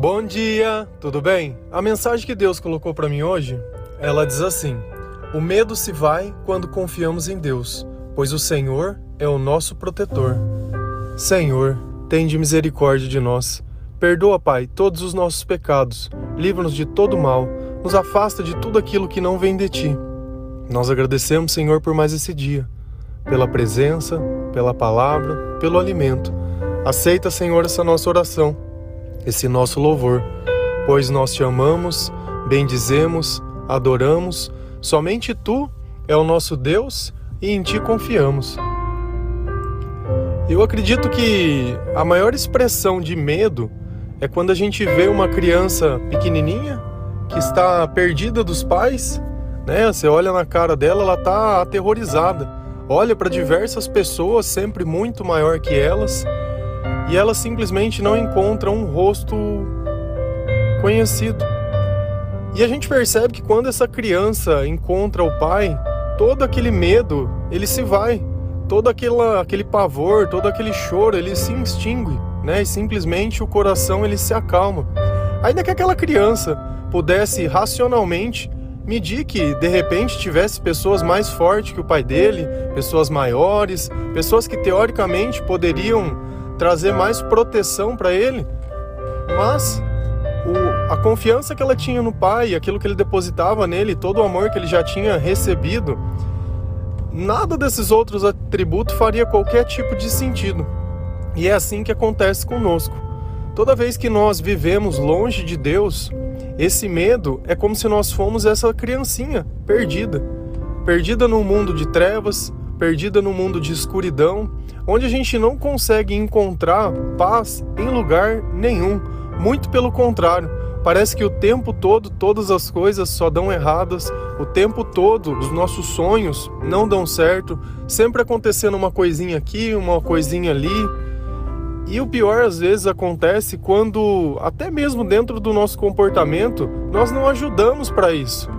Bom dia, tudo bem? A mensagem que Deus colocou para mim hoje, ela diz assim: O medo se vai quando confiamos em Deus, pois o Senhor é o nosso protetor. Senhor, tende misericórdia de nós. Perdoa, Pai, todos os nossos pecados. Livra-nos de todo mal. Nos afasta de tudo aquilo que não vem de ti. Nós agradecemos, Senhor, por mais esse dia, pela presença, pela palavra, pelo alimento. Aceita, Senhor, essa nossa oração esse nosso louvor, pois nós te amamos, bendizemos, adoramos, somente tu é o nosso Deus e em ti confiamos. Eu acredito que a maior expressão de medo é quando a gente vê uma criança pequenininha que está perdida dos pais, né? Você olha na cara dela, ela está aterrorizada. Olha para diversas pessoas sempre muito maior que elas e ela simplesmente não encontra um rosto conhecido. E a gente percebe que quando essa criança encontra o pai, todo aquele medo, ele se vai. Todo aquela, aquele pavor, todo aquele choro, ele se extingue, né? E simplesmente o coração ele se acalma. Ainda que aquela criança pudesse racionalmente medir que de repente tivesse pessoas mais fortes que o pai dele, pessoas maiores, pessoas que teoricamente poderiam trazer mais proteção para ele, mas o, a confiança que ela tinha no pai, aquilo que ele depositava nele, todo o amor que ele já tinha recebido, nada desses outros atributos faria qualquer tipo de sentido. E é assim que acontece conosco. Toda vez que nós vivemos longe de Deus, esse medo é como se nós fôssemos essa criancinha perdida, perdida num mundo de trevas, perdida no mundo de escuridão, onde a gente não consegue encontrar paz em lugar nenhum. Muito pelo contrário, parece que o tempo todo todas as coisas só dão erradas, o tempo todo os nossos sonhos não dão certo, sempre acontecendo uma coisinha aqui, uma coisinha ali. E o pior às vezes acontece quando, até mesmo dentro do nosso comportamento, nós não ajudamos para isso.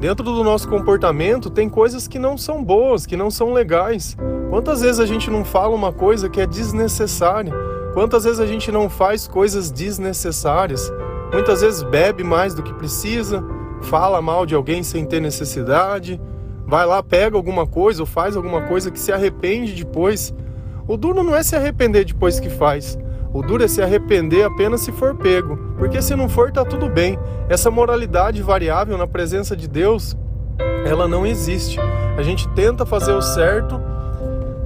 Dentro do nosso comportamento tem coisas que não são boas, que não são legais. Quantas vezes a gente não fala uma coisa que é desnecessária? Quantas vezes a gente não faz coisas desnecessárias? Muitas vezes bebe mais do que precisa, fala mal de alguém sem ter necessidade, vai lá, pega alguma coisa ou faz alguma coisa que se arrepende depois. O duro não é se arrepender depois que faz, o duro é se arrepender apenas se for pego, porque se não for, tá tudo bem. Essa moralidade variável na presença de Deus, ela não existe. A gente tenta fazer o certo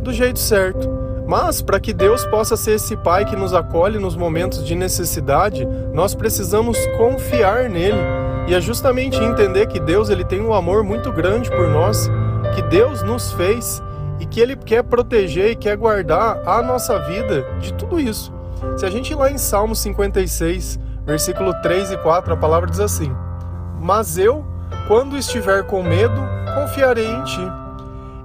do jeito certo. Mas para que Deus possa ser esse pai que nos acolhe nos momentos de necessidade, nós precisamos confiar nele. E é justamente entender que Deus ele tem um amor muito grande por nós, que Deus nos fez e que ele quer proteger e quer guardar a nossa vida de tudo isso. Se a gente ir lá em Salmo 56, versículo 3 e 4, a palavra diz assim: Mas eu, quando estiver com medo, confiarei em ti.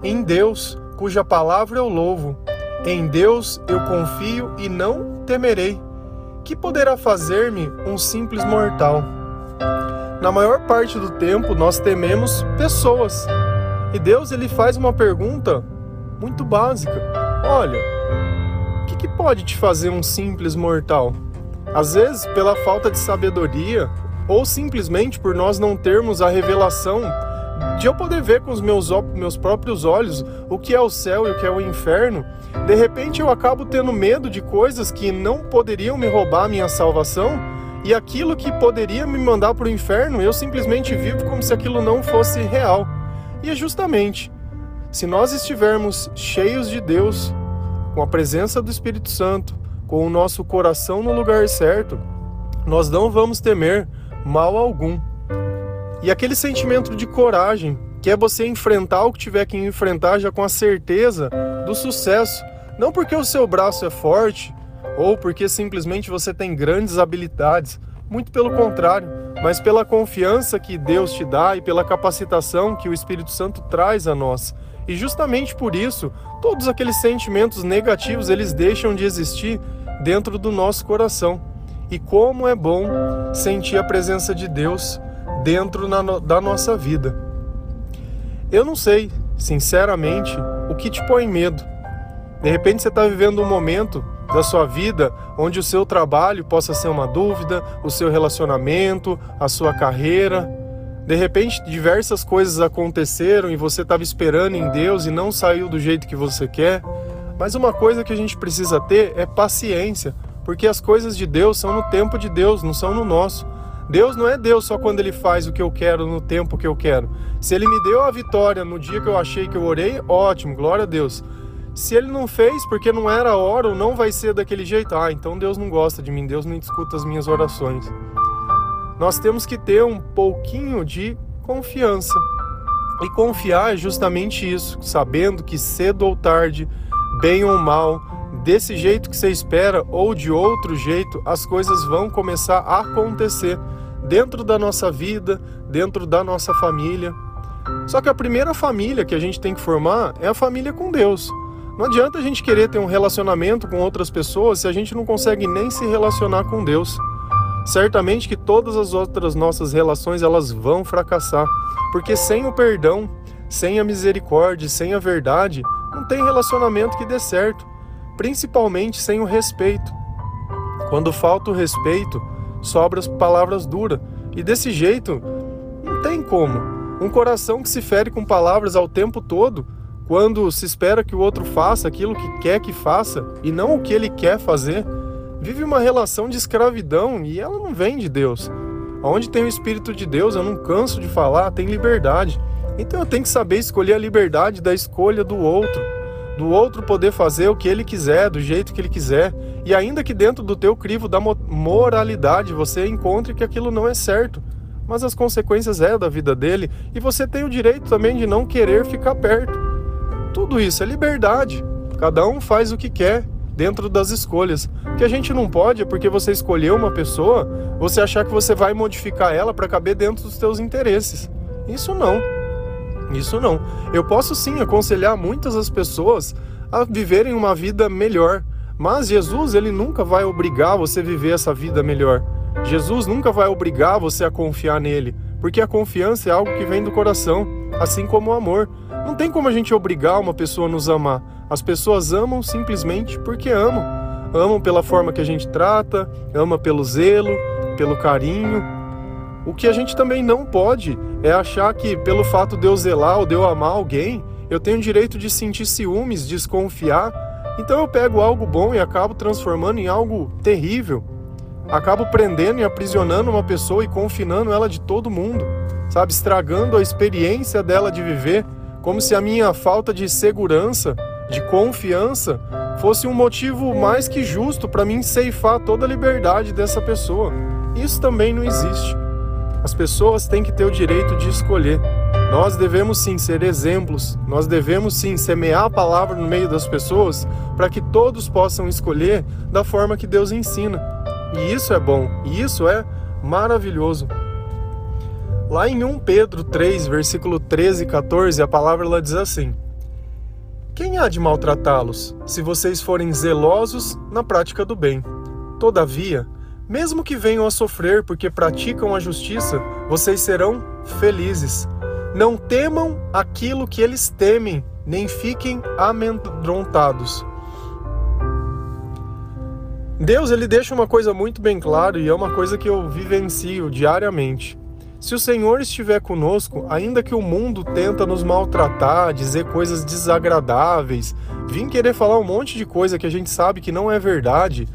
Em Deus, cuja palavra eu louvo. Em Deus eu confio e não temerei. Que poderá fazer-me um simples mortal? Na maior parte do tempo nós tememos pessoas. E Deus ele faz uma pergunta muito básica. Olha, que, pode te fazer um simples mortal? Às vezes, pela falta de sabedoria, ou simplesmente por nós não termos a revelação de eu poder ver com os meus, meus próprios olhos o que é o céu e o que é o inferno, de repente eu acabo tendo medo de coisas que não poderiam me roubar a minha salvação e aquilo que poderia me mandar para o inferno, eu simplesmente vivo como se aquilo não fosse real. E é justamente, se nós estivermos cheios de Deus, com a presença do Espírito Santo, com o nosso coração no lugar certo, nós não vamos temer mal algum. E aquele sentimento de coragem, que é você enfrentar o que tiver que enfrentar já com a certeza do sucesso, não porque o seu braço é forte ou porque simplesmente você tem grandes habilidades, muito pelo contrário, mas pela confiança que Deus te dá e pela capacitação que o Espírito Santo traz a nós. E justamente por isso, todos aqueles sentimentos negativos, eles deixam de existir dentro do nosso coração. E como é bom sentir a presença de Deus dentro da nossa vida. Eu não sei, sinceramente, o que te põe medo. De repente você está vivendo um momento da sua vida onde o seu trabalho possa ser uma dúvida, o seu relacionamento, a sua carreira. De repente, diversas coisas aconteceram e você estava esperando em Deus e não saiu do jeito que você quer. Mas uma coisa que a gente precisa ter é paciência, porque as coisas de Deus são no tempo de Deus, não são no nosso. Deus não é Deus só quando ele faz o que eu quero no tempo que eu quero. Se ele me deu a vitória no dia que eu achei que eu orei, ótimo, glória a Deus. Se ele não fez porque não era a hora ou não vai ser daquele jeito, ah, então Deus não gosta de mim, Deus não escuta as minhas orações. Nós temos que ter um pouquinho de confiança. E confiar é justamente isso, sabendo que cedo ou tarde, bem ou mal, desse jeito que você espera ou de outro jeito, as coisas vão começar a acontecer dentro da nossa vida, dentro da nossa família. Só que a primeira família que a gente tem que formar é a família com Deus. Não adianta a gente querer ter um relacionamento com outras pessoas se a gente não consegue nem se relacionar com Deus. Certamente que todas as outras nossas relações elas vão fracassar, porque sem o perdão, sem a misericórdia, sem a verdade, não tem relacionamento que dê certo, principalmente sem o respeito. Quando falta o respeito, sobram as palavras duras. E desse jeito, não tem como. Um coração que se fere com palavras ao tempo todo, quando se espera que o outro faça aquilo que quer que faça e não o que ele quer fazer, vive uma relação de escravidão e ela não vem de Deus. Onde tem o Espírito de Deus, eu não canso de falar, tem liberdade. Então eu tenho que saber escolher a liberdade da escolha do outro do outro poder fazer o que ele quiser, do jeito que ele quiser, e ainda que dentro do teu crivo da moralidade você encontre que aquilo não é certo, mas as consequências é da vida dele e você tem o direito também de não querer ficar perto. Tudo isso é liberdade. Cada um faz o que quer dentro das escolhas. Que a gente não pode é porque você escolheu uma pessoa, você achar que você vai modificar ela para caber dentro dos teus interesses. Isso não. Isso não. Eu posso sim aconselhar muitas as pessoas a viverem uma vida melhor, mas Jesus ele nunca vai obrigar você a viver essa vida melhor. Jesus nunca vai obrigar você a confiar nele, porque a confiança é algo que vem do coração, assim como o amor. Não tem como a gente obrigar uma pessoa a nos amar. As pessoas amam simplesmente porque amam. Amam pela forma que a gente trata, ama pelo zelo, pelo carinho, o que a gente também não pode é achar que, pelo fato de eu zelar ou de eu amar alguém, eu tenho o direito de sentir ciúmes, desconfiar. Então eu pego algo bom e acabo transformando em algo terrível. Acabo prendendo e aprisionando uma pessoa e confinando ela de todo mundo, sabe? Estragando a experiência dela de viver, como se a minha falta de segurança, de confiança, fosse um motivo mais que justo para mim ceifar toda a liberdade dessa pessoa. Isso também não existe. As pessoas têm que ter o direito de escolher. Nós devemos sim ser exemplos, nós devemos sim semear a palavra no meio das pessoas para que todos possam escolher da forma que Deus ensina. E isso é bom, e isso é maravilhoso. Lá em 1 Pedro 3, versículo 13 e 14, a palavra ela diz assim: Quem há de maltratá-los, se vocês forem zelosos na prática do bem? Todavia, mesmo que venham a sofrer porque praticam a justiça, vocês serão felizes. Não temam aquilo que eles temem, nem fiquem amedrontados. Deus ele deixa uma coisa muito bem clara e é uma coisa que eu vivencio diariamente. Se o Senhor estiver conosco, ainda que o mundo tenta nos maltratar, dizer coisas desagradáveis, vir querer falar um monte de coisa que a gente sabe que não é verdade,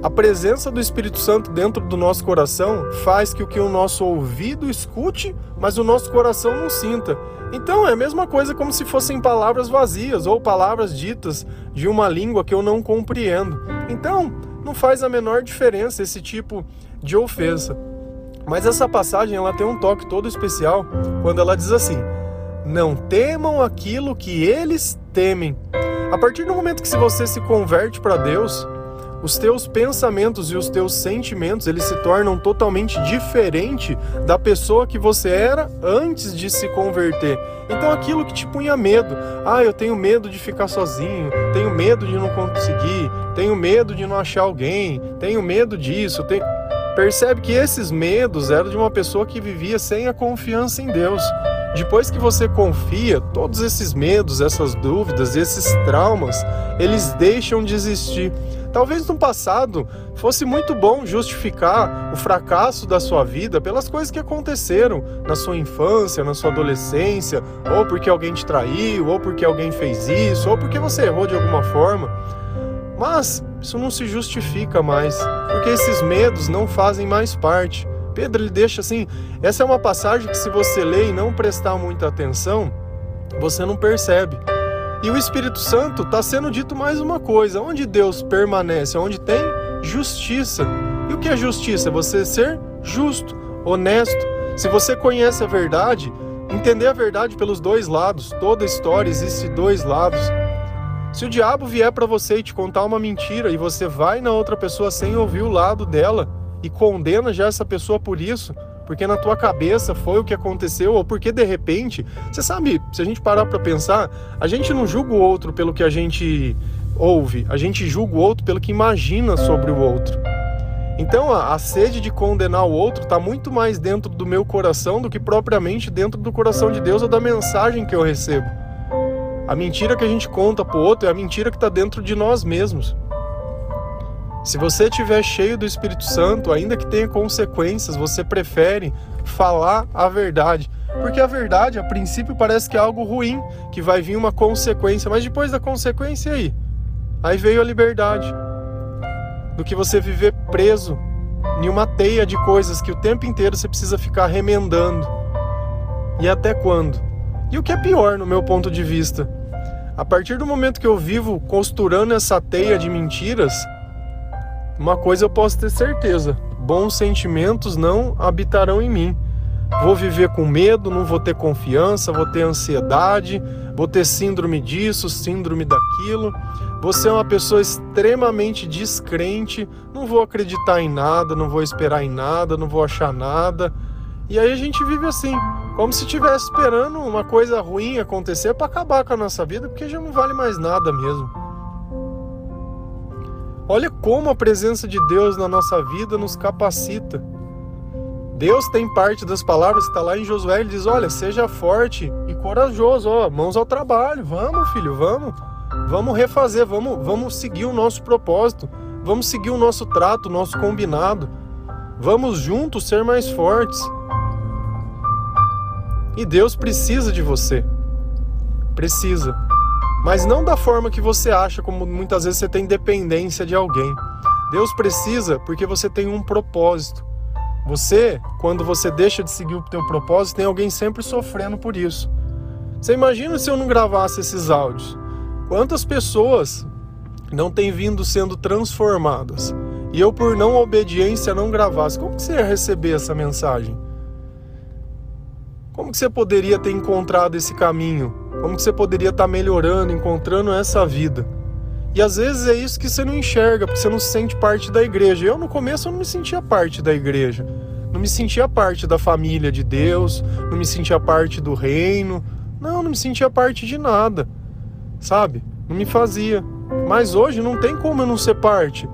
a presença do Espírito Santo dentro do nosso coração faz que o que o nosso ouvido escute, mas o nosso coração não sinta. Então é a mesma coisa como se fossem palavras vazias ou palavras ditas de uma língua que eu não compreendo. Então, não faz a menor diferença esse tipo de ofensa. Mas essa passagem ela tem um toque todo especial quando ela diz assim: Não temam aquilo que eles temem. A partir do momento que se você se converte para Deus, os teus pensamentos e os teus sentimentos eles se tornam totalmente diferente da pessoa que você era antes de se converter. Então aquilo que te punha medo, ah, eu tenho medo de ficar sozinho, tenho medo de não conseguir, tenho medo de não achar alguém, tenho medo disso, tenho... percebe que esses medos eram de uma pessoa que vivia sem a confiança em Deus. Depois que você confia, todos esses medos, essas dúvidas, esses traumas, eles deixam de existir. Talvez no passado fosse muito bom justificar o fracasso da sua vida pelas coisas que aconteceram na sua infância, na sua adolescência, ou porque alguém te traiu, ou porque alguém fez isso, ou porque você errou de alguma forma. Mas isso não se justifica mais, porque esses medos não fazem mais parte. Pedro ele deixa assim, essa é uma passagem que se você ler e não prestar muita atenção, você não percebe. E o Espírito Santo está sendo dito mais uma coisa: onde Deus permanece, onde tem justiça. E o que é justiça? É você ser justo, honesto. Se você conhece a verdade, entender a verdade pelos dois lados. Toda história existe dois lados. Se o diabo vier para você e te contar uma mentira e você vai na outra pessoa sem ouvir o lado dela e condena já essa pessoa por isso, porque na tua cabeça foi o que aconteceu, ou porque de repente, você sabe, se a gente parar para pensar, a gente não julga o outro pelo que a gente ouve, a gente julga o outro pelo que imagina sobre o outro. Então a, a sede de condenar o outro está muito mais dentro do meu coração do que propriamente dentro do coração de Deus ou da mensagem que eu recebo. A mentira que a gente conta pro outro é a mentira que está dentro de nós mesmos. Se você estiver cheio do Espírito Santo, ainda que tenha consequências, você prefere falar a verdade. Porque a verdade, a princípio, parece que é algo ruim, que vai vir uma consequência, mas depois da consequência aí, aí veio a liberdade. Do que você viver preso em uma teia de coisas que o tempo inteiro você precisa ficar remendando. E até quando? E o que é pior, no meu ponto de vista? A partir do momento que eu vivo costurando essa teia de mentiras, uma coisa eu posso ter certeza: bons sentimentos não habitarão em mim. Vou viver com medo, não vou ter confiança, vou ter ansiedade, vou ter síndrome disso, síndrome daquilo. Vou ser uma pessoa extremamente descrente, não vou acreditar em nada, não vou esperar em nada, não vou achar nada. E aí a gente vive assim, como se estivesse esperando uma coisa ruim acontecer para acabar com a nossa vida, porque já não vale mais nada mesmo. Olha como a presença de Deus na nossa vida nos capacita. Deus tem parte das palavras que está lá em Josué, ele diz: Olha, seja forte e corajoso, ó, mãos ao trabalho, vamos, filho, vamos, vamos refazer, vamos, vamos seguir o nosso propósito, vamos seguir o nosso trato, o nosso combinado, vamos juntos ser mais fortes. E Deus precisa de você, precisa mas não da forma que você acha, como muitas vezes você tem dependência de alguém. Deus precisa porque você tem um propósito. Você, quando você deixa de seguir o teu propósito, tem alguém sempre sofrendo por isso. Você imagina se eu não gravasse esses áudios? Quantas pessoas não têm vindo sendo transformadas? E eu, por não obediência, não gravasse. Como que você ia receber essa mensagem? Como que você poderia ter encontrado esse caminho? Como que você poderia estar melhorando, encontrando essa vida? E às vezes é isso que você não enxerga, porque você não se sente parte da igreja. Eu no começo eu não me sentia parte da igreja. Não me sentia parte da família de Deus, não me sentia parte do reino. Não, não me sentia parte de nada. Sabe? Não me fazia. Mas hoje não tem como eu não ser parte.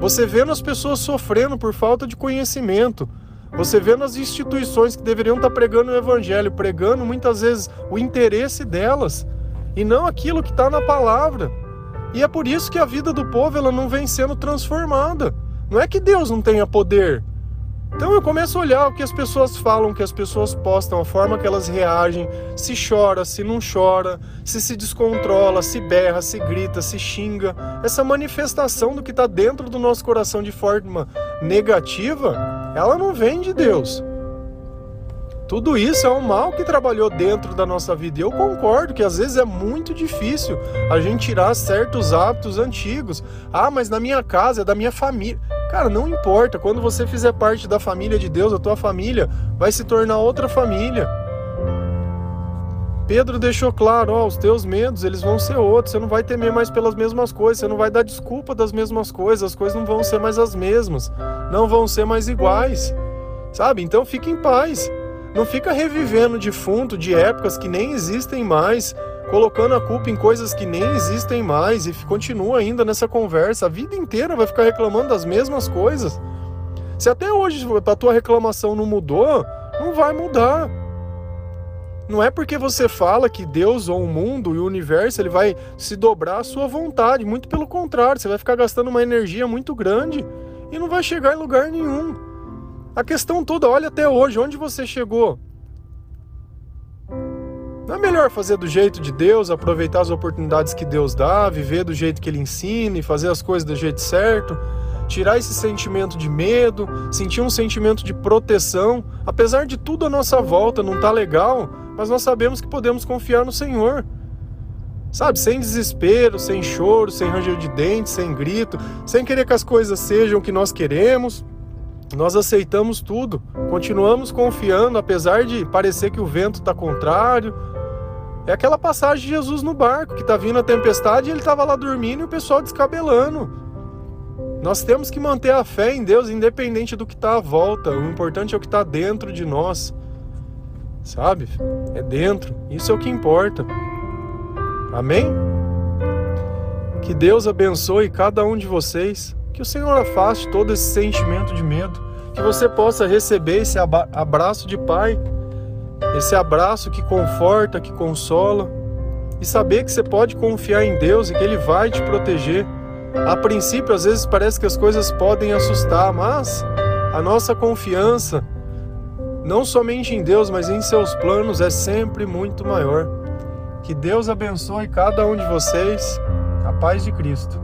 Você vendo as pessoas sofrendo por falta de conhecimento, você vê nas instituições que deveriam estar pregando o evangelho, pregando muitas vezes o interesse delas e não aquilo que está na palavra. E é por isso que a vida do povo ela não vem sendo transformada. Não é que Deus não tenha poder. Então eu começo a olhar o que as pessoas falam, o que as pessoas postam, a forma que elas reagem, se chora, se não chora, se se descontrola, se berra, se grita, se xinga. Essa manifestação do que está dentro do nosso coração de forma negativa ela não vem de Deus. Tudo isso é um mal que trabalhou dentro da nossa vida. E eu concordo que às vezes é muito difícil a gente tirar certos hábitos antigos. Ah, mas na minha casa, é da minha família. Cara, não importa. Quando você fizer parte da família de Deus, a tua família vai se tornar outra família. Pedro deixou claro, ó, os teus medos, eles vão ser outros, você não vai temer mais pelas mesmas coisas, você não vai dar desculpa das mesmas coisas, as coisas não vão ser mais as mesmas, não vão ser mais iguais. Sabe? Então fique em paz. Não fica revivendo defunto de épocas que nem existem mais, colocando a culpa em coisas que nem existem mais e continua ainda nessa conversa. A vida inteira vai ficar reclamando das mesmas coisas. Se até hoje a tua reclamação não mudou, não vai mudar. Não é porque você fala que Deus ou o mundo e o universo ele vai se dobrar à sua vontade, muito pelo contrário, você vai ficar gastando uma energia muito grande e não vai chegar em lugar nenhum. A questão toda, olha até hoje, onde você chegou? Não é melhor fazer do jeito de Deus, aproveitar as oportunidades que Deus dá, viver do jeito que Ele ensina e fazer as coisas do jeito certo? Tirar esse sentimento de medo, sentir um sentimento de proteção. Apesar de tudo à nossa volta não tá legal, mas nós sabemos que podemos confiar no Senhor. Sabe, sem desespero, sem choro, sem ranger de dentes, sem grito, sem querer que as coisas sejam o que nós queremos. Nós aceitamos tudo, continuamos confiando, apesar de parecer que o vento está contrário, é aquela passagem de Jesus no barco, que está vindo a tempestade e ele estava lá dormindo e o pessoal descabelando. Nós temos que manter a fé em Deus, independente do que está à volta. O importante é o que está dentro de nós. Sabe? É dentro. Isso é o que importa. Amém? Que Deus abençoe cada um de vocês. Que o Senhor afaste todo esse sentimento de medo. Que você possa receber esse abraço de Pai esse abraço que conforta, que consola, e saber que você pode confiar em Deus e que Ele vai te proteger. A princípio, às vezes parece que as coisas podem assustar, mas a nossa confiança, não somente em Deus, mas em seus planos, é sempre muito maior. Que Deus abençoe cada um de vocês. A paz de Cristo.